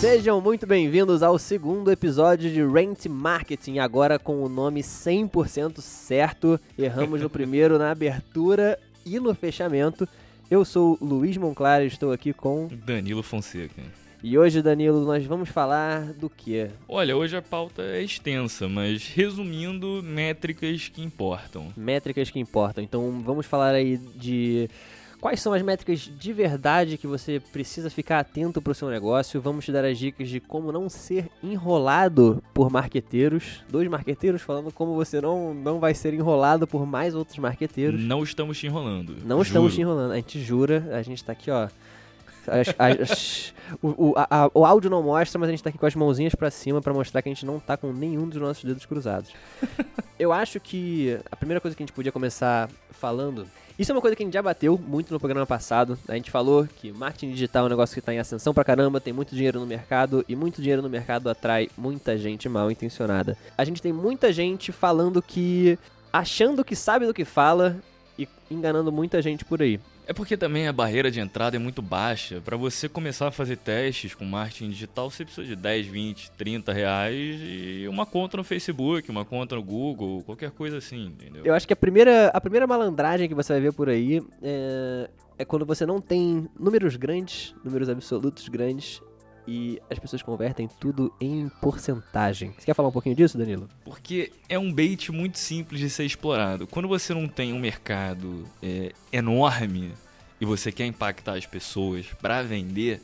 Sejam muito bem-vindos ao segundo episódio de Rent Marketing, agora com o nome 100% certo. Erramos no primeiro, na abertura e no fechamento. Eu sou o Luiz Monclar e estou aqui com Danilo Fonseca. E hoje, Danilo, nós vamos falar do quê? Olha, hoje a pauta é extensa, mas resumindo, métricas que importam. Métricas que importam. Então vamos falar aí de Quais são as métricas de verdade que você precisa ficar atento para o seu negócio? Vamos te dar as dicas de como não ser enrolado por marqueteiros. Dois marqueteiros falando como você não, não vai ser enrolado por mais outros marqueteiros. Não estamos te enrolando. Não juro. estamos te enrolando. A gente jura, a gente está aqui, ó. As, as, o, a, o, áudio não mostra, mas a gente tá aqui com as mãozinhas para cima para mostrar que a gente não tá com nenhum dos nossos dedos cruzados. Eu acho que a primeira coisa que a gente podia começar falando isso é uma coisa que a gente já bateu muito no programa passado. A gente falou que marketing digital é um negócio que está em ascensão pra caramba, tem muito dinheiro no mercado e muito dinheiro no mercado atrai muita gente mal intencionada. A gente tem muita gente falando que. achando que sabe do que fala e enganando muita gente por aí. É porque também a barreira de entrada é muito baixa. Para você começar a fazer testes com marketing digital, você precisa de 10, 20, 30 reais e uma conta no Facebook, uma conta no Google, qualquer coisa assim, entendeu? Eu acho que a primeira, a primeira malandragem que você vai ver por aí é, é quando você não tem números grandes, números absolutos grandes, e as pessoas convertem tudo em porcentagem. Você quer falar um pouquinho disso, Danilo? Porque é um bait muito simples de ser explorado. Quando você não tem um mercado é, enorme e você quer impactar as pessoas para vender,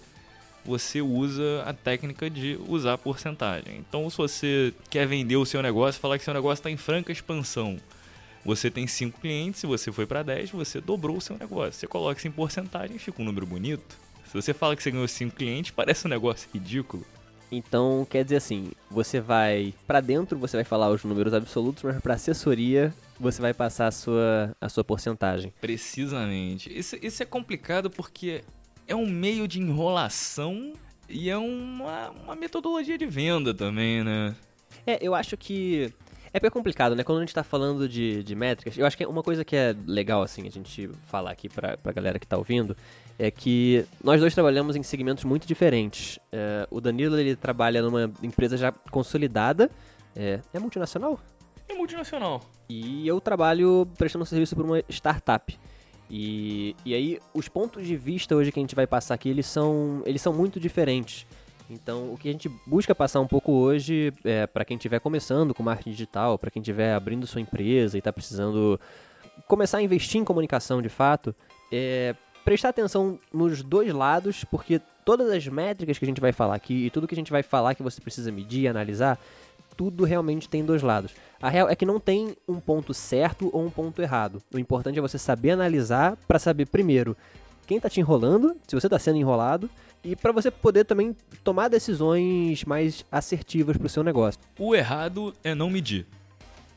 você usa a técnica de usar porcentagem. Então, se você quer vender o seu negócio, falar que seu negócio está em franca expansão, você tem 5 clientes, se você foi para 10, você dobrou o seu negócio. Você coloca isso em porcentagem, fica um número bonito. Se você fala que você ganhou 5 clientes, parece um negócio ridículo. Então, quer dizer assim, você vai para dentro, você vai falar os números absolutos, mas para assessoria você vai passar a sua, a sua porcentagem. Precisamente. Isso, isso é complicado porque é um meio de enrolação e é uma, uma metodologia de venda também, né? É, eu acho que é bem complicado, né? Quando a gente tá falando de, de métricas, eu acho que uma coisa que é legal, assim, a gente falar aqui pra, pra galera que tá ouvindo, é que nós dois trabalhamos em segmentos muito diferentes. É, o Danilo, ele trabalha numa empresa já consolidada, é, é multinacional? É multinacional. E eu trabalho prestando serviço para uma startup. E, e aí, os pontos de vista hoje que a gente vai passar aqui, eles são, eles são muito diferentes. Então, o que a gente busca passar um pouco hoje, é, para quem estiver começando com marketing digital, para quem estiver abrindo sua empresa e está precisando começar a investir em comunicação de fato, é prestar atenção nos dois lados, porque todas as métricas que a gente vai falar aqui e tudo que a gente vai falar que você precisa medir e analisar, tudo realmente tem dois lados. A real é que não tem um ponto certo ou um ponto errado. O importante é você saber analisar para saber primeiro quem está te enrolando, se você está sendo enrolado, e para você poder também tomar decisões mais assertivas para o seu negócio. O errado é não medir.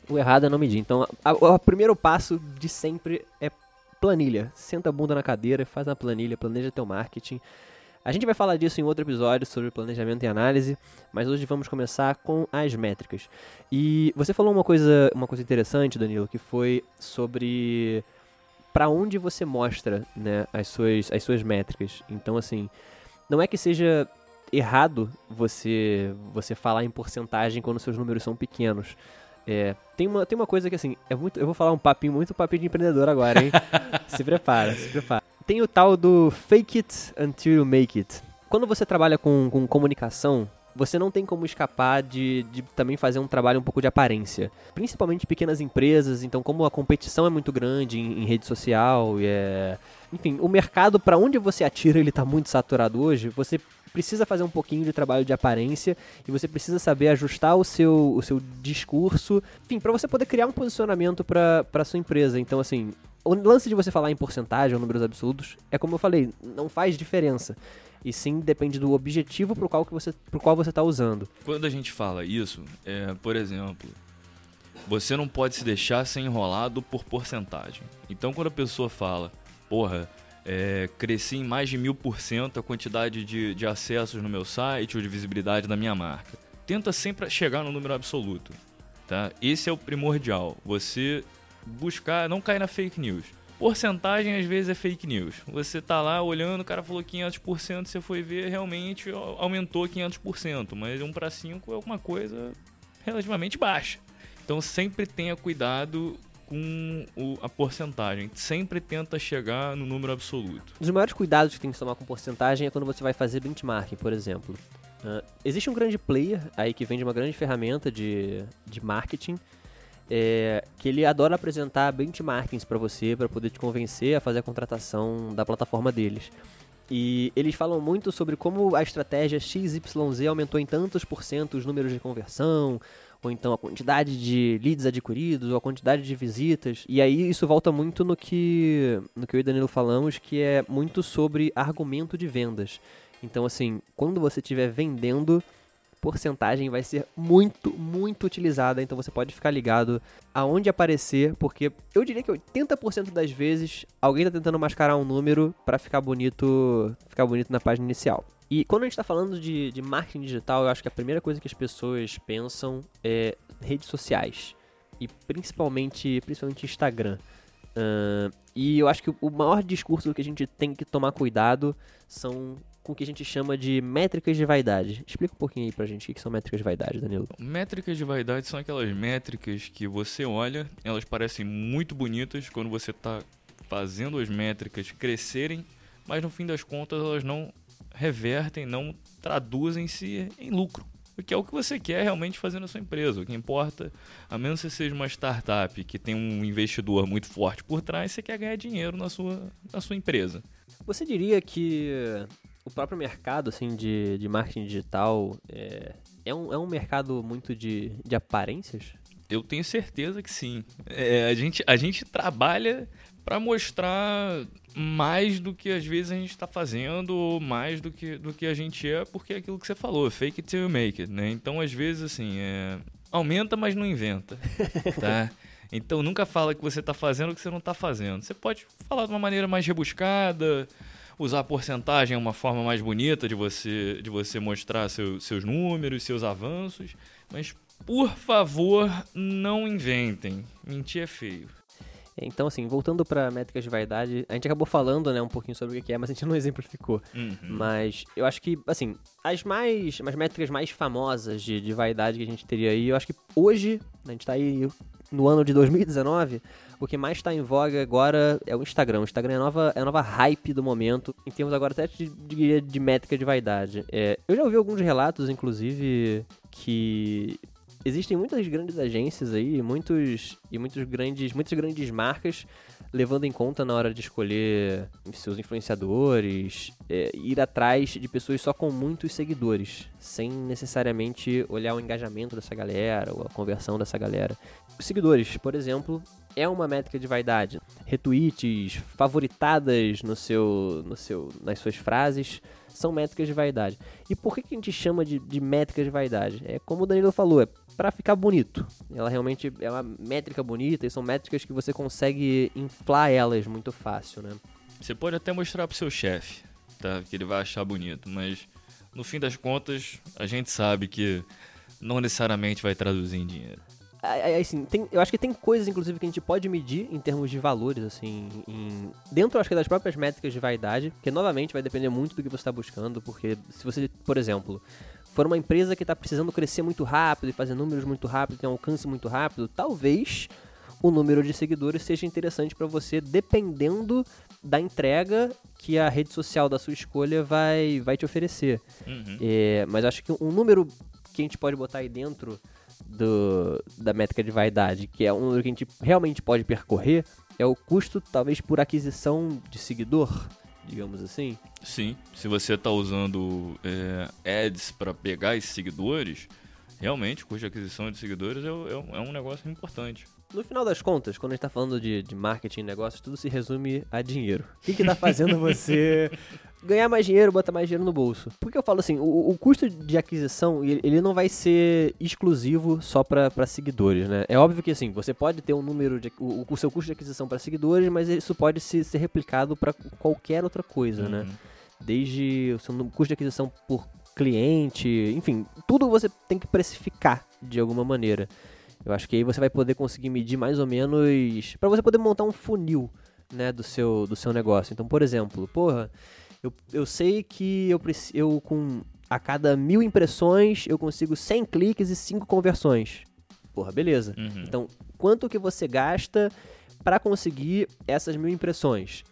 O errado é não medir. Então, o primeiro passo de sempre é planilha. Senta a bunda na cadeira, faz uma planilha, planeja teu marketing. A gente vai falar disso em outro episódio sobre planejamento e análise, mas hoje vamos começar com as métricas. E você falou uma coisa, uma coisa interessante, Danilo, que foi sobre para onde você mostra né, as, suas, as suas métricas. Então, assim, não é que seja errado você você falar em porcentagem quando seus números são pequenos. É, tem, uma, tem uma coisa que assim, é muito, eu vou falar um papinho, muito papinho de empreendedor agora, hein? se prepara, se prepara. Tem o tal do fake it until you make it. Quando você trabalha com, com comunicação, você não tem como escapar de, de também fazer um trabalho um pouco de aparência. Principalmente pequenas empresas, então como a competição é muito grande em, em rede social, e é... enfim, o mercado para onde você atira ele está muito saturado hoje, você precisa fazer um pouquinho de trabalho de aparência e você precisa saber ajustar o seu, o seu discurso, enfim, para você poder criar um posicionamento para sua empresa. Então, assim, o lance de você falar em porcentagem ou números absolutos é como eu falei, não faz diferença e sim depende do objetivo pro qual, que você, qual você está usando. Quando a gente fala isso, é, por exemplo, você não pode se deixar ser enrolado por porcentagem. Então quando a pessoa fala, porra, é, cresci em mais de mil por cento a quantidade de, de acessos no meu site ou de visibilidade da minha marca. Tenta sempre chegar no número absoluto. Tá? Esse é o primordial. Você buscar, não cair na fake news. porcentagem às vezes é fake news. Você tá lá olhando, o cara falou 500%, você foi ver, realmente aumentou 500%, mas 1 para 5 é uma coisa relativamente baixa. Então sempre tenha cuidado com o, a porcentagem. Sempre tenta chegar no número absoluto. Um dos maiores cuidados que tem que tomar com porcentagem é quando você vai fazer benchmarking, por exemplo. Uh, existe um grande player aí que vende uma grande ferramenta de, de marketing é, que ele adora apresentar benchmarkings para você para poder te convencer a fazer a contratação da plataforma deles. E eles falam muito sobre como a estratégia XYZ aumentou em tantos por cento os números de conversão, ou então a quantidade de leads adquiridos, ou a quantidade de visitas. E aí isso volta muito no que, no que eu e Danilo falamos, que é muito sobre argumento de vendas. Então, assim, quando você estiver vendendo, porcentagem vai ser muito, muito utilizada, então você pode ficar ligado aonde aparecer, porque eu diria que 80% das vezes alguém está tentando mascarar um número para ficar bonito, ficar bonito na página inicial. E quando a gente está falando de, de marketing digital, eu acho que a primeira coisa que as pessoas pensam é redes sociais. E principalmente, principalmente Instagram. Uh, e eu acho que o maior discurso que a gente tem que tomar cuidado são com o que a gente chama de métricas de vaidade. Explica um pouquinho aí pra gente o que são métricas de vaidade, Danilo. Métricas de vaidade são aquelas métricas que você olha, elas parecem muito bonitas quando você está fazendo as métricas crescerem, mas no fim das contas elas não revertem, não traduzem-se em lucro. O que é o que você quer realmente fazer na sua empresa. O que importa, a menos que você seja uma startup que tem um investidor muito forte por trás, você quer ganhar dinheiro na sua, na sua empresa. Você diria que o próprio mercado assim, de, de marketing digital é, é, um, é um mercado muito de, de aparências? Eu tenho certeza que sim. É, a, gente, a gente trabalha para mostrar mais do que às vezes a gente está fazendo, ou mais do que, do que a gente é, porque é aquilo que você falou, fake it till you make it, né? Então, às vezes, assim, é... aumenta, mas não inventa, tá? Então, nunca fala que você está fazendo o que você não está fazendo. Você pode falar de uma maneira mais rebuscada, usar a porcentagem é uma forma mais bonita de você, de você mostrar seu, seus números, seus avanços, mas, por favor, não inventem. Mentir é feio. Então, assim, voltando para métricas de vaidade, a gente acabou falando, né, um pouquinho sobre o que é, mas a gente não exemplificou. Uhum. Mas eu acho que, assim, as mais, as métricas mais famosas de, de vaidade que a gente teria aí, eu acho que hoje, a gente tá aí no ano de 2019, o que mais está em voga agora é o Instagram. O Instagram é a nova, é a nova hype do momento, em termos agora até de, de, de métrica de vaidade. É, eu já ouvi alguns relatos, inclusive, que existem muitas grandes agências aí, muitos e muitos grandes, muitas grandes marcas levando em conta na hora de escolher seus influenciadores, é, ir atrás de pessoas só com muitos seguidores, sem necessariamente olhar o engajamento dessa galera ou a conversão dessa galera. Os seguidores, por exemplo, é uma métrica de vaidade. Retweets, favoritadas no seu, no seu, nas suas frases, são métricas de vaidade. E por que, que a gente chama de, de métricas de vaidade? É como o Danilo falou, é para ficar bonito. Ela realmente é uma métrica bonita e são métricas que você consegue inflar elas muito fácil, né? Você pode até mostrar pro seu chefe, tá? Que ele vai achar bonito, mas no fim das contas, a gente sabe que não necessariamente vai traduzir em dinheiro assim, tem, eu acho que tem coisas, inclusive, que a gente pode medir em termos de valores, assim, em, dentro, acho que das próprias métricas de vaidade, que novamente vai depender muito do que você está buscando, porque se você, por exemplo, for uma empresa que está precisando crescer muito rápido e fazer números muito rápido, tem um alcance muito rápido, talvez o número de seguidores seja interessante para você, dependendo da entrega que a rede social da sua escolha vai, vai te oferecer. Uhum. É, mas acho que um número que a gente pode botar aí dentro do, da métrica de vaidade, que é um número que a gente realmente pode percorrer, é o custo, talvez, por aquisição de seguidor, digamos assim. Sim, se você está usando é, ads para pegar esses seguidores, realmente o custo de aquisição de seguidores é, é, é um negócio importante. No final das contas, quando a gente está falando de, de marketing e negócios, tudo se resume a dinheiro. O que está fazendo você ganhar mais dinheiro, botar mais dinheiro no bolso? Porque eu falo assim, o, o custo de aquisição, ele não vai ser exclusivo só para seguidores, né? É óbvio que assim, você pode ter um número de... O, o seu custo de aquisição para seguidores, mas isso pode se, ser replicado para qualquer outra coisa, né? uhum. né? Desde o seu custo de aquisição por cliente, enfim, tudo você tem que precificar de alguma maneira. Eu acho que aí você vai poder conseguir medir mais ou menos. para você poder montar um funil né, do seu, do seu negócio. Então, por exemplo, porra, eu, eu sei que eu, eu com a cada mil impressões eu consigo 100 cliques e 5 conversões. Porra, beleza. Uhum. Então, quanto que você gasta para conseguir essas mil impressões?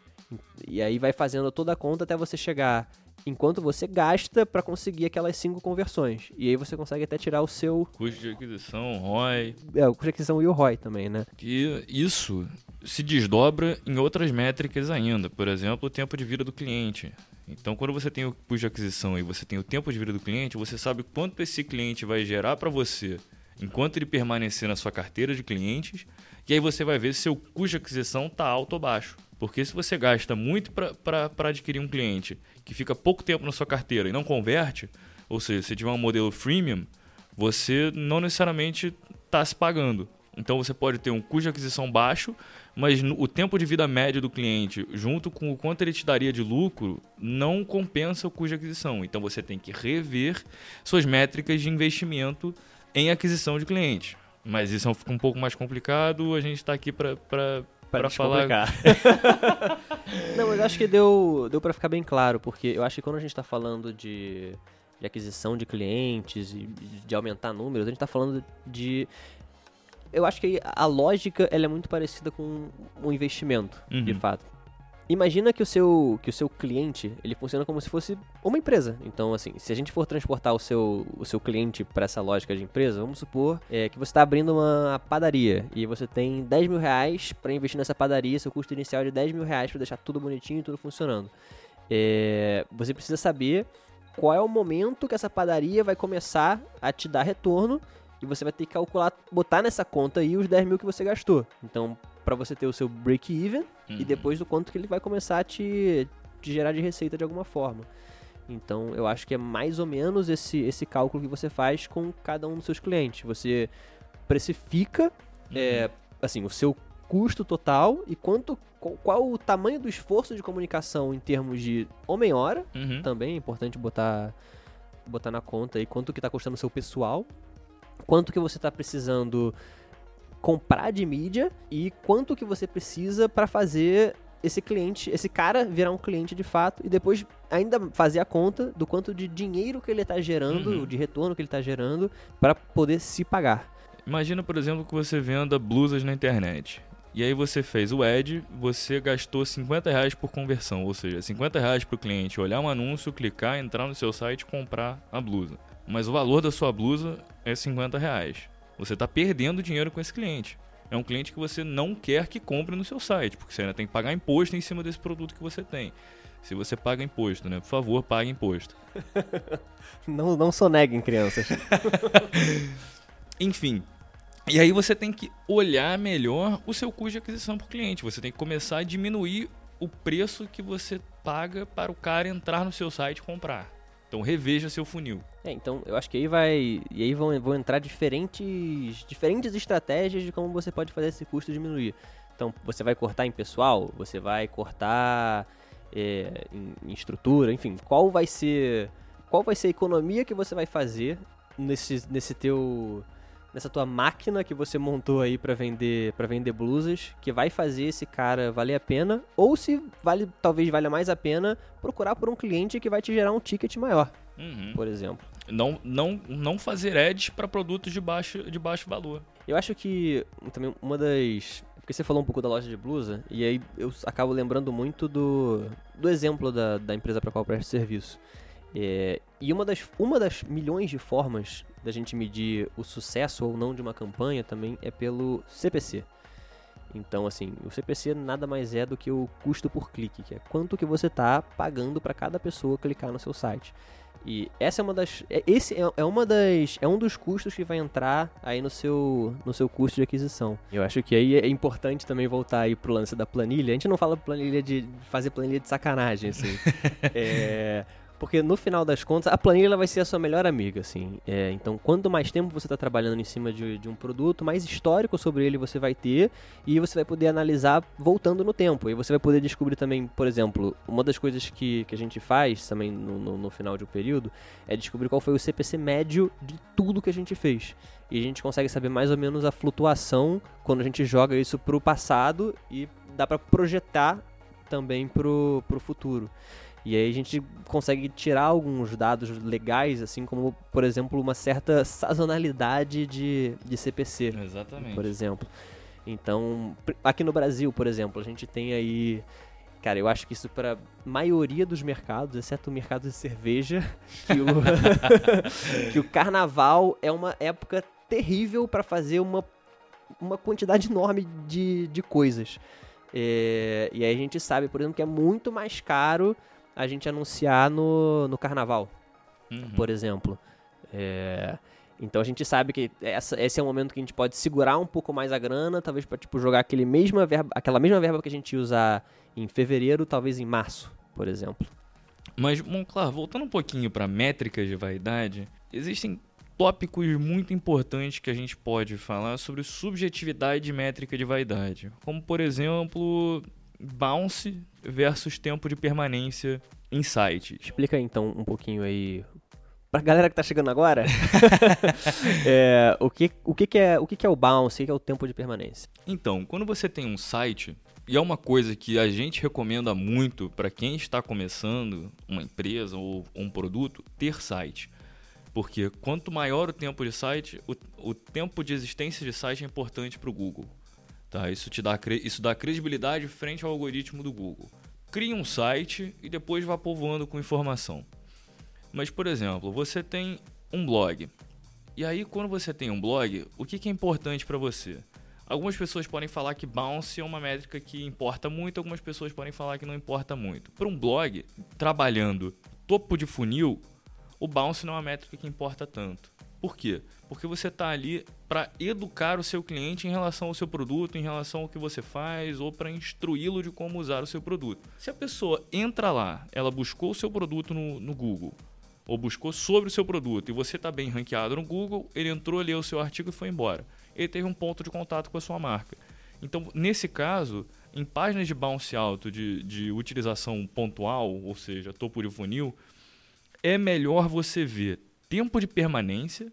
E aí vai fazendo toda a conta até você chegar enquanto você gasta para conseguir aquelas cinco conversões. E aí você consegue até tirar o seu. Custo de aquisição, ROI. É, o custo de aquisição e o ROI também, né? Que isso se desdobra em outras métricas ainda. Por exemplo, o tempo de vida do cliente. Então, quando você tem o custo de aquisição e você tem o tempo de vida do cliente, você sabe quanto esse cliente vai gerar para você enquanto ele permanecer na sua carteira de clientes. E aí você vai ver se seu custo de aquisição está alto ou baixo. Porque se você gasta muito para adquirir um cliente que fica pouco tempo na sua carteira e não converte, ou seja, se tiver um modelo freemium, você não necessariamente está se pagando. Então você pode ter um custo de aquisição baixo, mas o tempo de vida médio do cliente, junto com o quanto ele te daria de lucro, não compensa o custo de aquisição. Então você tem que rever suas métricas de investimento em aquisição de cliente. Mas isso fica um pouco mais complicado, a gente está aqui para para falar. Não, mas acho que deu, deu para ficar bem claro, porque eu acho que quando a gente está falando de, de aquisição de clientes e de aumentar números, a gente está falando de eu acho que a lógica ela é muito parecida com um investimento, uhum. de fato. Imagina que o seu que o seu cliente ele funciona como se fosse uma empresa. Então, assim, se a gente for transportar o seu, o seu cliente para essa lógica de empresa, vamos supor é, que você está abrindo uma padaria e você tem 10 mil reais para investir nessa padaria, seu custo inicial é de 10 mil reais para deixar tudo bonitinho tudo funcionando. É, você precisa saber qual é o momento que essa padaria vai começar a te dar retorno e você vai ter que calcular, botar nessa conta aí os 10 mil que você gastou. Então, para você ter o seu break-even uhum. e depois do quanto que ele vai começar a te, te gerar de receita de alguma forma. Então, eu acho que é mais ou menos esse, esse cálculo que você faz com cada um dos seus clientes. Você precifica, uhum. é, assim, o seu custo total e quanto qual, qual, o tamanho do esforço de comunicação em termos de homem-hora. Uhum. Também é importante botar, botar na conta aí quanto que está custando o seu pessoal. Quanto que você está precisando comprar de mídia e quanto que você precisa para fazer esse cliente, esse cara virar um cliente de fato e depois ainda fazer a conta do quanto de dinheiro que ele está gerando, uhum. de retorno que ele está gerando para poder se pagar. Imagina, por exemplo, que você venda blusas na internet. E aí você fez o ad, você gastou 50 reais por conversão, ou seja, 50 reais para o cliente olhar um anúncio, clicar, entrar no seu site e comprar a blusa. Mas o valor da sua blusa é 50 reais. Você está perdendo dinheiro com esse cliente. É um cliente que você não quer que compre no seu site, porque você ainda tem que pagar imposto em cima desse produto que você tem. Se você paga imposto, né? Por favor, pague imposto. não, não soneguem, crianças. Enfim. E aí você tem que olhar melhor o seu custo de aquisição por cliente. Você tem que começar a diminuir o preço que você paga para o cara entrar no seu site e comprar. Então reveja seu funil. É, então eu acho que aí vai. E aí vão, vão entrar diferentes, diferentes estratégias de como você pode fazer esse custo diminuir. Então você vai cortar em pessoal, você vai cortar é, em, em, estrutura, enfim, qual vai ser. Qual vai ser a economia que você vai fazer nesse, nesse teu nessa tua máquina que você montou aí para vender para vender blusas, que vai fazer esse cara valer a pena, ou se vale talvez valha mais a pena procurar por um cliente que vai te gerar um ticket maior, uhum. por exemplo. Não, não, não fazer ads para produtos de baixo, de baixo valor. Eu acho que também uma das porque você falou um pouco da loja de blusa, e aí eu acabo lembrando muito do, do exemplo da, da empresa para qual presta serviço. É, e uma das, uma das milhões de formas da gente medir o sucesso ou não de uma campanha também é pelo CPC. Então, assim, o CPC nada mais é do que o custo por clique, que é quanto que você está pagando para cada pessoa clicar no seu site. E essa é uma das, é, esse é, é, uma das, é um dos custos que vai entrar aí no seu, no seu custo de aquisição. Eu acho que aí é importante também voltar aí pro lance da planilha. A gente não fala planilha de fazer planilha de sacanagem, assim. é, porque no final das contas, a planilha vai ser a sua melhor amiga, assim. É, então, quanto mais tempo você está trabalhando em cima de, de, um produto, mais histórico sobre ele você vai ter e você vai poder analisar voltando no tempo. E você vai poder descobrir também, por exemplo, uma das coisas que, que a gente faz também no, no, no final de um período é descobrir qual foi o CPC médio de tudo que a gente fez. E a gente consegue saber mais ou menos a flutuação quando a gente joga isso para o passado e dá para projetar também pro, pro futuro. E aí a gente consegue tirar alguns dados legais, assim como, por exemplo, uma certa sazonalidade de, de CPC. Exatamente. Por exemplo. Então, aqui no Brasil, por exemplo, a gente tem aí. Cara, eu acho que isso para maioria dos mercados, exceto o mercado de cerveja, que o, que o carnaval é uma época terrível para fazer uma, uma quantidade enorme de, de coisas. É, e aí a gente sabe, por exemplo, que é muito mais caro a gente anunciar no, no carnaval, Uhum. por exemplo. É, então a gente sabe que essa, esse é um momento que a gente pode segurar um pouco mais a grana, talvez para tipo, jogar aquele mesma verba, aquela mesma verba que a gente usa em fevereiro, talvez em março, por exemplo. Mas, claro, voltando um pouquinho para métricas de vaidade, existem tópicos muito importantes que a gente pode falar sobre subjetividade de métrica de vaidade. Como, por exemplo, bounce versus tempo de permanência em sites. Explica então um pouquinho aí pra galera que tá chegando agora, é, o, que, o, que, que, é, o que, que é o bounce, o que é o tempo de permanência? Então, quando você tem um site, e é uma coisa que a gente recomenda muito para quem está começando uma empresa ou um produto, ter site. Porque quanto maior o tempo de site, o, o tempo de existência de site é importante para o Google. Tá? Isso, te dá, isso dá credibilidade frente ao algoritmo do Google. Cria um site e depois vá povoando com informação. Mas, por exemplo, você tem um blog. E aí, quando você tem um blog, o que, que é importante para você? Algumas pessoas podem falar que bounce é uma métrica que importa muito, algumas pessoas podem falar que não importa muito. Para um blog, trabalhando topo de funil, o bounce não é uma métrica que importa tanto. Por quê? Porque você está ali para educar o seu cliente em relação ao seu produto, em relação ao que você faz, ou para instruí-lo de como usar o seu produto. Se a pessoa entra lá, ela buscou o seu produto no, no Google, ou buscou sobre o seu produto, e você está bem ranqueado no Google, ele entrou, leu o seu artigo e foi embora. Ele teve um ponto de contato com a sua marca. Então, nesse caso, em páginas de bounce alto, de, de utilização pontual, ou seja, topo de funil, é melhor você ver tempo de permanência,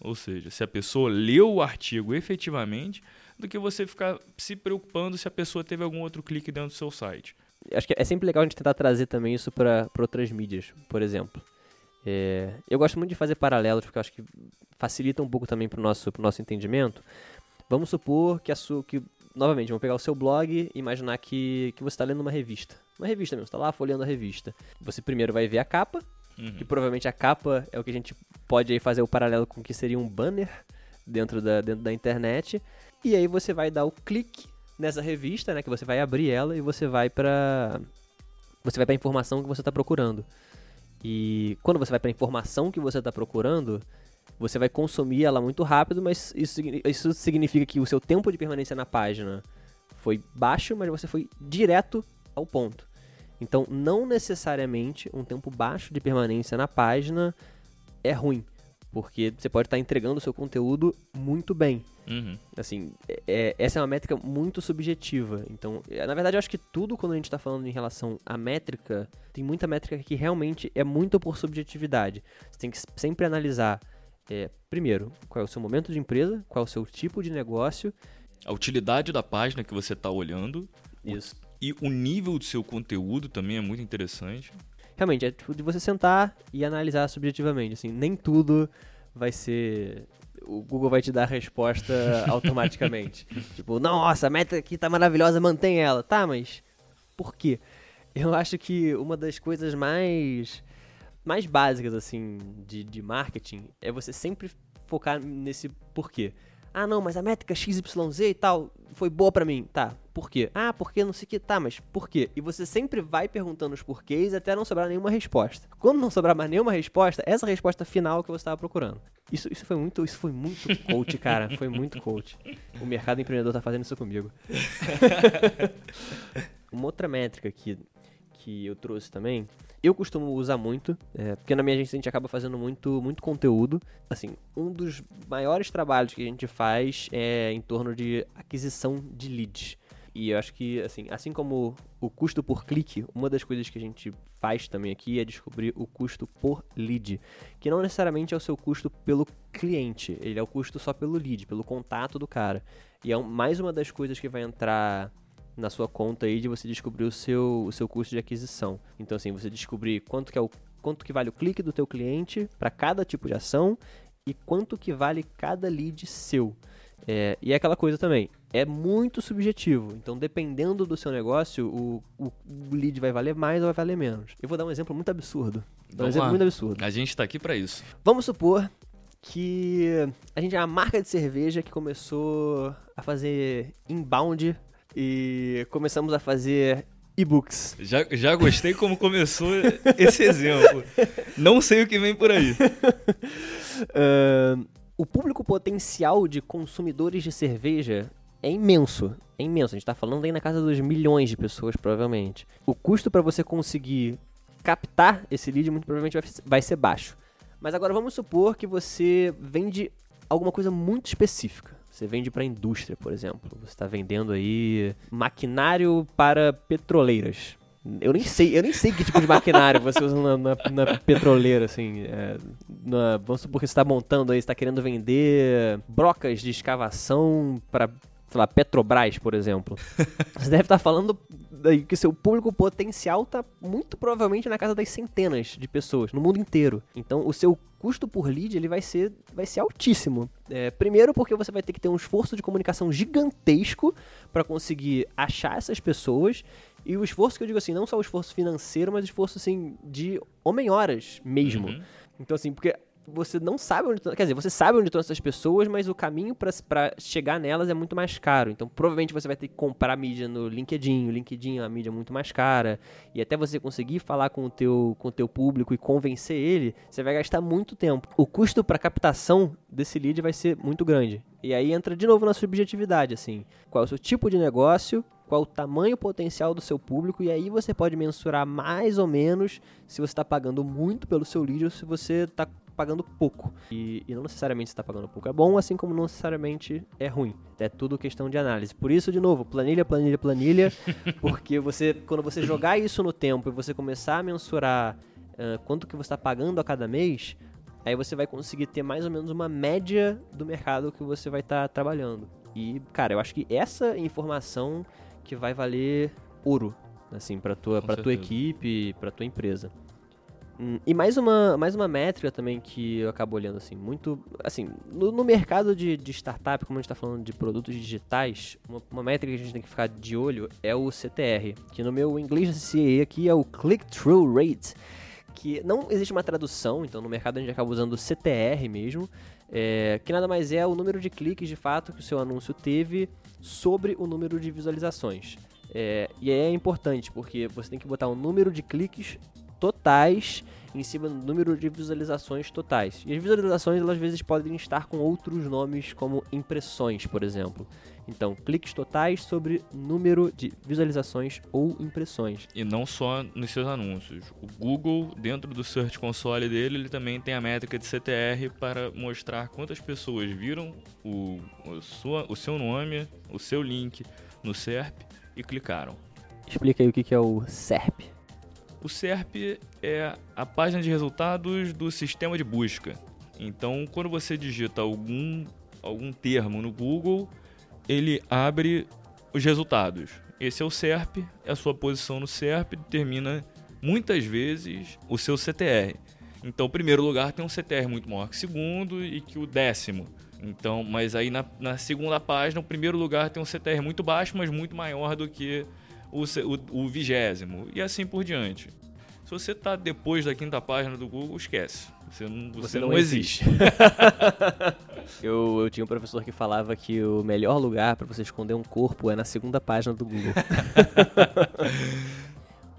ou seja, se a pessoa leu o artigo efetivamente, do que você ficar se preocupando se a pessoa teve algum outro clique dentro do seu site. Acho que é sempre legal a gente tentar trazer também isso para outras mídias, por exemplo. É, eu gosto muito de fazer paralelos, porque acho que facilita um pouco também para o nosso, nosso entendimento. Vamos supor que a sua. Que, novamente, vamos pegar o seu blog e imaginar que, que você está lendo uma revista. Uma revista mesmo, você está lá folheando a revista. Você primeiro vai ver a capa, Uhum. que provavelmente a capa é o que a gente pode aí fazer o paralelo com o que seria um banner dentro da, dentro da internet. E aí você vai dar o clique nessa revista, né? Que você vai abrir ela e você vai para você vai para a informação que você está procurando. E quando você vai para a informação que você está procurando, você vai consumir ela muito rápido, mas isso, isso significa que o seu tempo de permanência na página foi baixo, mas você foi direto ao ponto. Então, não necessariamente um tempo baixo de permanência na página é ruim, porque você pode estar entregando o seu conteúdo muito bem. Uhum. Assim, é- é- essa é uma métrica muito subjetiva. Então, é, na verdade, eu acho que tudo quando a gente está falando em relação à métrica, tem muita métrica que realmente é muito por subjetividade. Você tem que sempre analisar, é, primeiro, qual é o seu momento de empresa, qual é o seu tipo de negócio. A utilidade da página que você está olhando Isso. E o nível do seu conteúdo também é muito interessante. Realmente, é tipo de você sentar e analisar subjetivamente. Assim, nem tudo vai ser. O Google vai te dar a resposta automaticamente. tipo, nossa, a meta aqui tá maravilhosa, mantém ela. Tá, mas por quê? Eu acho que uma das coisas mais mais básicas assim de, de marketing é você sempre focar nesse porquê. Ah, não, mas a métrica XYZ e tal foi boa pra mim. Tá, por quê? Ah, porque não sei o que. Tá, mas por quê? E você sempre vai perguntando os porquês até não sobrar nenhuma resposta. Quando não sobrar mais nenhuma resposta, essa resposta final que você estava procurando. Isso, isso foi muito, isso foi muito coach, cara. Foi muito coach. O mercado empreendedor tá fazendo isso comigo. Uma outra métrica que, que eu trouxe também, eu costumo usar muito, é, porque na minha agência a gente acaba fazendo muito, muito conteúdo. Assim, um dos maiores trabalhos que a gente faz é em torno de aquisição de leads. E eu acho que, assim, assim como o custo por clique, uma das coisas que a gente faz também aqui é descobrir o custo por lead, que não necessariamente é o seu custo pelo cliente, ele é o custo só pelo lead, pelo contato do cara. E é um- mais uma das coisas que vai entrar na sua conta aí de você descobrir o seu, o seu custo de aquisição. Então, assim, você descobrir quanto que, é o, quanto que vale o clique do teu cliente para cada tipo de ação e quanto que vale cada lead seu. É, e é aquela coisa também, é muito subjetivo. Então, dependendo do seu negócio, o, o, o lead vai valer mais ou vai valer menos. Eu vou dar um exemplo muito absurdo. Dar um Vamos exemplo lá. muito absurdo. A gente tá aqui pra isso. Vamos supor que a gente é uma marca de cerveja que começou a fazer inbound e começamos a fazer e-books. Já, já gostei como começou esse exemplo. Não sei o que vem por aí. Ahn, o público potencial de consumidores de cerveja é imenso. É imenso. A gente tá falando aí na casa dos milhões de pessoas, provavelmente. O custo para você conseguir captar esse lead muito provavelmente vai, ser baixo. Mas agora vamos supor que você vende alguma coisa muito específica. Você vende para indústria, por exemplo. Você está vendendo aí maquinário para petroleiras. Eu nem sei, eu nem sei que tipo de maquinário você usa na, na- na petroleira, assim. é, na- vamos supor que você está montando aí, está querendo vender brocas de escavação para, sei lá, Petrobras, por exemplo. Você deve estar falando que seu público potencial tá muito provavelmente na casa das centenas de pessoas no mundo inteiro. Então, o seu custo por lead ele vai ser, vai ser altíssimo. É, primeiro, porque você vai ter que ter um esforço de comunicação gigantesco para conseguir achar essas pessoas. E o esforço que eu digo assim, não só o esforço financeiro, mas o esforço assim de homem-horas mesmo. Uhum. Então, assim, porque você não sabe onde. Quer dizer, você sabe onde estão essas pessoas, mas o caminho pra chegar nelas é muito mais caro. Então, provavelmente você vai ter que comprar mídia no LinkedIn. O LinkedIn é uma mídia muito mais cara. E até você conseguir falar com o teu, com o teu público e convencer ele, você vai gastar muito tempo. O custo para captação desse lead vai ser muito grande. E aí entra de novo na subjetividade, assim. Qual é o seu tipo de negócio? Qual o tamanho potencial do seu público? E aí você pode mensurar mais ou menos se você está pagando muito pelo seu lead ou se você está pagando pouco. E, e não necessariamente está pagando pouco é bom, assim como não necessariamente é ruim. É tudo questão de análise. Por isso, de novo, planilha, planilha, planilha, porque você, quando você jogar isso no tempo e você começar a mensurar ah, quanto que você está pagando a cada mês, aí você vai conseguir ter mais ou menos uma média do mercado que você vai estar trabalhando. E, cara, eu acho que essa informação que vai valer ouro, assim, para tua, pra tua equipe, para tua empresa. Hum, E mais uma, mais uma métrica também que eu acabo olhando, assim, muito... Assim, no, no mercado de, de startup, como a gente tá falando de produtos digitais, uma, uma métrica que a gente tem que ficar de olho é o CTR, que no meu inglês CA aqui é o Click-Through Rate, que não existe uma tradução, então no mercado a gente acaba usando o CTR mesmo, é, que nada mais é o número de cliques de fato que o seu anúncio teve sobre o número de visualizações. É, e é importante, porque você tem que botar o número de cliques totais em cima do número de visualizações totais. E as visualizações, elas às vezes podem estar com outros nomes, como impressões, por exemplo. Então, cliques totais sobre número de visualizações ou impressões. E não só nos seus anúncios. O Google, dentro do Search Console dele, ele também tem a métrica de CTR para mostrar quantas pessoas viram o, o, sua, o seu nome, o seu link no SERP e clicaram. Explica aí o que que é o SERP. O SERP é a página de resultados do sistema de busca. Então, quando você digita algum, algum termo no Google, ele abre os resultados. Esse é o SERP, a sua posição no SERP determina muitas vezes o seu CTR. Então, o primeiro lugar tem um CTR muito maior que o segundo e que o décimo. Então, mas aí na, na segunda página, o primeiro lugar tem um CTR muito baixo, mas muito maior do que o, se- o, o vigésimo. E assim por diante. Se você está depois da quinta página do Google, esquece. Você não, você não, existe. Eu, eu tinha um professor que falava que o melhor lugar para você esconder um corpo é na segunda página do Google.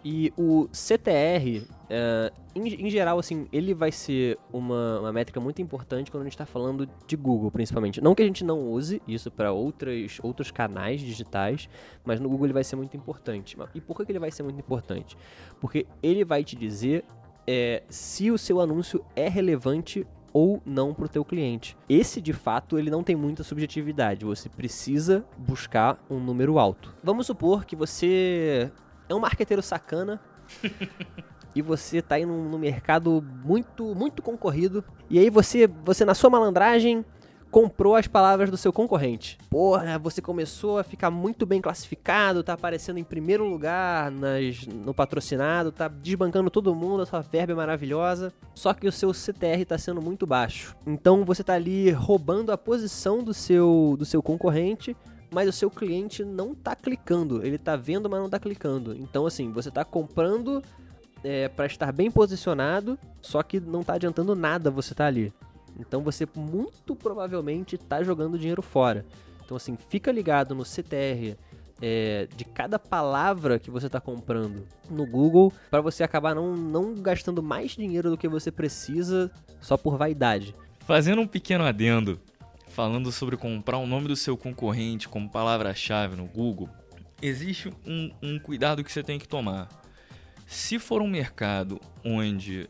e o CTR, é, em, em geral, assim, ele vai ser uma, uma métrica muito importante quando a gente está falando de Google, principalmente. Não que a gente não use isso para outros canais digitais, mas no Google ele vai ser muito importante. E por que que ele vai ser muito importante? Porque ele vai te dizer é, se o seu anúncio é relevante ou não para o teu cliente. Esse, de fato, ele não tem muita subjetividade. Você precisa buscar um número alto. Vamos supor que você é um marqueteiro sacana e você tá aí num, num mercado muito, muito concorrido. E aí você, você na sua malandragem, comprou as palavras do seu concorrente. Porra, você começou a ficar muito bem classificado, tá aparecendo em primeiro lugar nas, no patrocinado, tá desbancando todo mundo, a sua verba é maravilhosa, só que o seu CTR tá sendo muito baixo. Então você tá ali roubando a posição do seu, do seu concorrente mas o seu cliente não tá clicando. Ele tá vendo, mas não tá clicando. Então, assim, você tá comprando é, para estar bem posicionado, só que não tá adiantando nada você tá ali. Então você muito provavelmente tá jogando dinheiro fora. Então, assim, fica ligado no CTR é, de cada palavra que você está comprando no Google para você acabar não, não gastando mais dinheiro do que você precisa só por vaidade. Fazendo um pequeno adendo, falando sobre comprar o nome do seu concorrente como palavra-chave no Google, existe um, um cuidado que você tem que tomar. Se for um mercado onde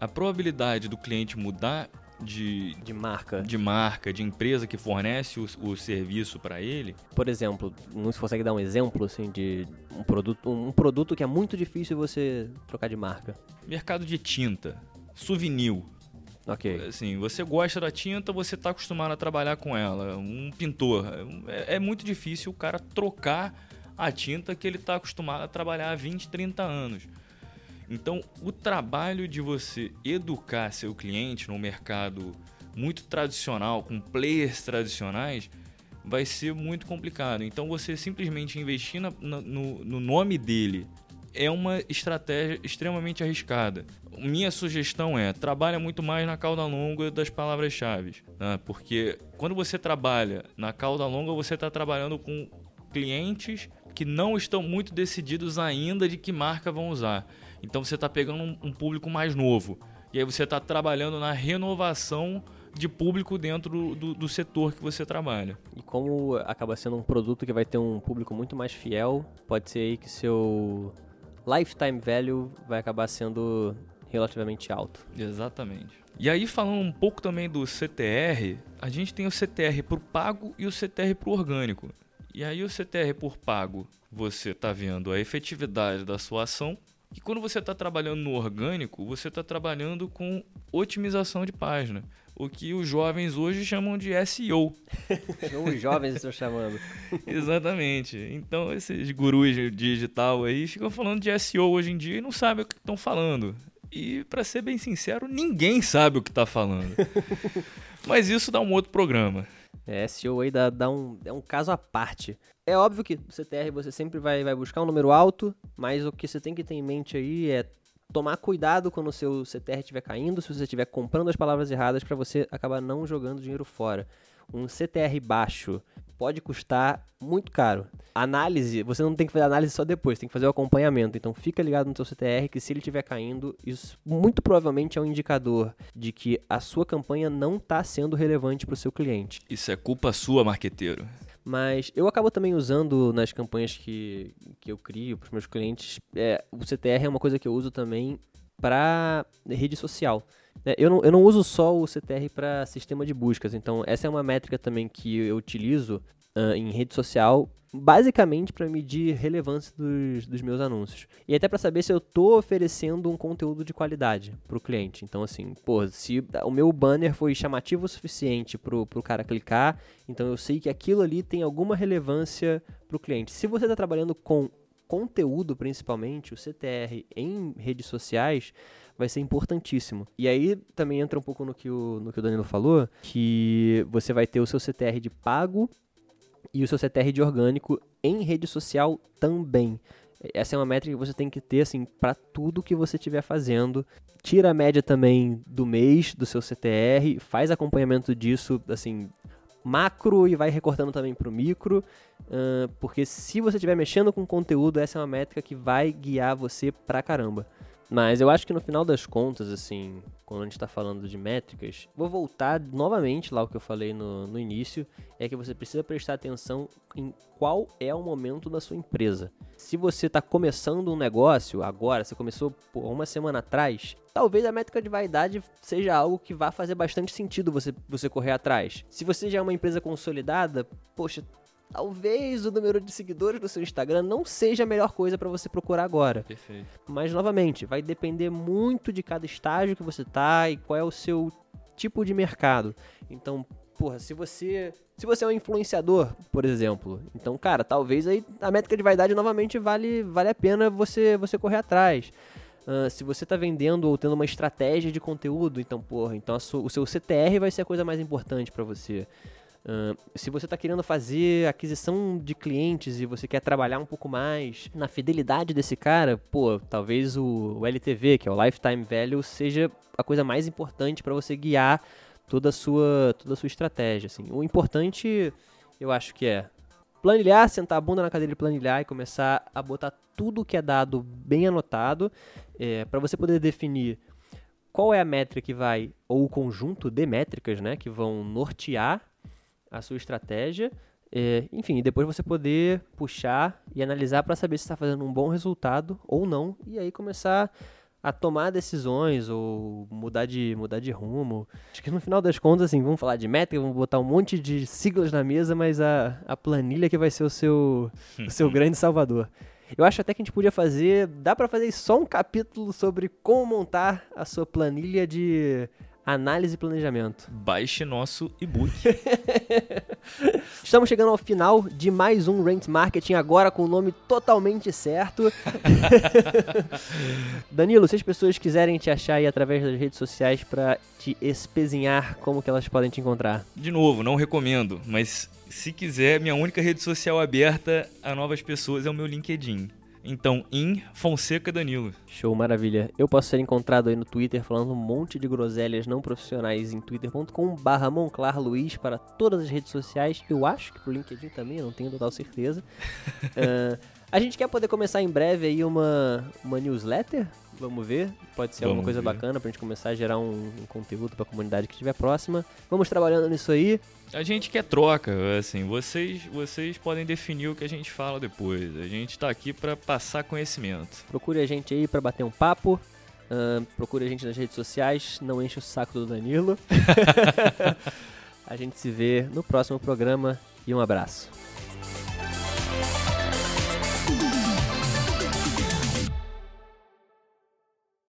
a probabilidade do cliente mudar de, de marca, de marca, de empresa que fornece o, o serviço para ele. Por exemplo, não se consegue dar um exemplo assim de um produto, um produto que é muito difícil você trocar de marca. Mercado de tinta, souvenir. Ok. Assim, você gosta da tinta, você está acostumado a trabalhar com ela. Um pintor. É, é muito difícil o cara trocar a tinta que ele está acostumado a trabalhar há 20, 30 anos. Então, o trabalho de você educar seu cliente no mercado muito tradicional, com players tradicionais, vai ser muito complicado. Então, você simplesmente investir na, no, no nome dele é uma estratégia extremamente arriscada. Minha sugestão é trabalha muito mais na cauda longa das palavras-chave, né? porque quando você trabalha na cauda longa você está trabalhando com clientes que não estão muito decididos ainda de que marca vão usar. Então você está pegando um, um público mais novo e aí você está trabalhando na renovação de público dentro do, do, setor que você trabalha. E como acaba sendo um produto que vai ter um público muito mais fiel, pode ser aí que seu lifetime value vai acabar sendo relativamente alto. Exatamente. E aí, falando um pouco também do CTR, a gente tem o CTR por pago e o CTR por orgânico. E aí, o CTR por pago, você está vendo a efetividade da sua ação. E quando você está trabalhando no orgânico, você está trabalhando com otimização de página o que os jovens hoje chamam de SEO. os jovens estão chamando. Exatamente. Então esses gurus digital aí ficam falando de SEO hoje em dia e não sabem o que estão falando. E para ser bem sincero, ninguém sabe o que está falando. Mas isso dá um outro programa. É, SEO aí dá, dá um, é um caso à parte. É óbvio que no CTR você sempre vai, vai buscar um número alto, mas o que você tem que ter em mente aí é tomar cuidado quando o seu CTR estiver caindo, se você estiver comprando as palavras erradas para você acabar não jogando dinheiro fora. Um CTR baixo pode custar muito caro. Análise, você não tem que fazer análise só depois, tem que fazer o acompanhamento. Então fica ligado no seu CTR que se ele estiver caindo, isso muito provavelmente é um indicador de que a sua campanha não está sendo relevante para o seu cliente. Isso é culpa sua, marqueteiro. Mas eu acabo também usando nas campanhas que, que eu crio para os meus clientes. É, o CTR é uma coisa que eu uso também para rede social. É, eu, não, eu não uso só o CTR para sistema de buscas, então essa é uma métrica também que eu utilizo uh, em rede social, basicamente para medir relevância dos, dos meus anúncios. E até para saber se eu estou oferecendo um conteúdo de qualidade para o cliente. Então, assim, pô, se o meu banner foi chamativo o suficiente para o cara clicar, então eu sei que aquilo ali tem alguma relevância para o cliente. Se você está trabalhando com conteúdo, principalmente, o CTR em redes sociais, vai ser importantíssimo. E aí também entra um pouco no que o, no que o Danilo falou, que você vai ter o seu CTR de pago e o seu CTR de orgânico em rede social também. Essa é uma métrica que você tem que ter assim para tudo que você estiver fazendo. Tira a média também do mês do seu CTR, faz acompanhamento disso assim macro e vai recortando também para o micro, porque se você estiver mexendo com conteúdo, essa é uma métrica que vai guiar você pra caramba. Mas eu acho que no final das contas, assim, quando a gente está falando de métricas, vou voltar novamente lá o que eu falei no, no início, é que você precisa prestar atenção em qual é o momento da sua empresa. Se você está começando um negócio agora, você começou por uma semana atrás, talvez a métrica de vaidade seja algo que vá fazer bastante sentido você, você correr atrás. Se você já é uma empresa consolidada, poxa, talvez o número de seguidores do seu Instagram não seja a melhor coisa para você procurar agora. Perfeito. Mas novamente, vai depender muito de cada estágio que você tá e qual é o seu tipo de mercado. Então, porra, se você. Se você é um influenciador, por exemplo, então, cara, talvez aí a métrica de vaidade novamente vale, vale a pena você, você correr atrás. Uh, se você está vendendo ou tendo uma estratégia de conteúdo, então, porra, então o seu CTR vai ser a coisa mais importante para você. Uh, se você está querendo fazer aquisição de clientes e você quer trabalhar um pouco mais na fidelidade desse cara, pô, talvez o, o LTV, que é o Lifetime Value, seja a coisa mais importante para você guiar toda a sua, toda a sua estratégia. Assim. O importante, eu acho que é planilhar, sentar a bunda na cadeira e planilhar e começar a botar tudo que é dado bem anotado é, para você poder definir qual é a métrica que vai, ou o conjunto de métricas, né, que vão nortear a sua estratégia. É, enfim, depois você poder puxar e analisar para saber se está fazendo um bom resultado ou não, e aí começar a tomar decisões ou mudar de, mudar de rumo. Acho que no final das contas, assim, vamos falar de métrica, vamos botar um monte de siglas na mesa, mas a, a planilha que vai ser o seu, o seu grande salvador. Eu acho até que a gente podia fazer, dá para fazer só um capítulo sobre como montar a sua planilha de Análise e planejamento. Baixe nosso e-book. Estamos chegando ao final de mais um Rent Marketing, agora com o nome totalmente certo. Danilo, se as pessoas quiserem te achar aí através das redes sociais para te espezinhar, como que elas podem te encontrar? De novo, não recomendo, mas se quiser, minha única rede social aberta a novas pessoas é o meu LinkedIn. Então, em Fonseca Danilo. Show, maravilha. Eu posso ser encontrado aí no Twitter falando um monte de groselhas não profissionais em twitter.com barra Luiz para todas as redes sociais. Eu acho que pro LinkedIn também, eu não tenho total certeza. uh, a gente quer poder começar em breve aí uma, uma newsletter Vamos ver. Pode ser Vamos alguma coisa ver. bacana pra gente começar a gerar um, um conteúdo pra comunidade que estiver próxima. Vamos trabalhando nisso aí. A gente quer troca, assim, vocês, vocês podem definir o que a gente fala depois. A gente tá aqui para passar conhecimento. Procure a gente aí para bater um papo. Uh, procure a gente nas redes sociais. Não enche o saco do Danilo. a gente se vê no próximo programa e um abraço.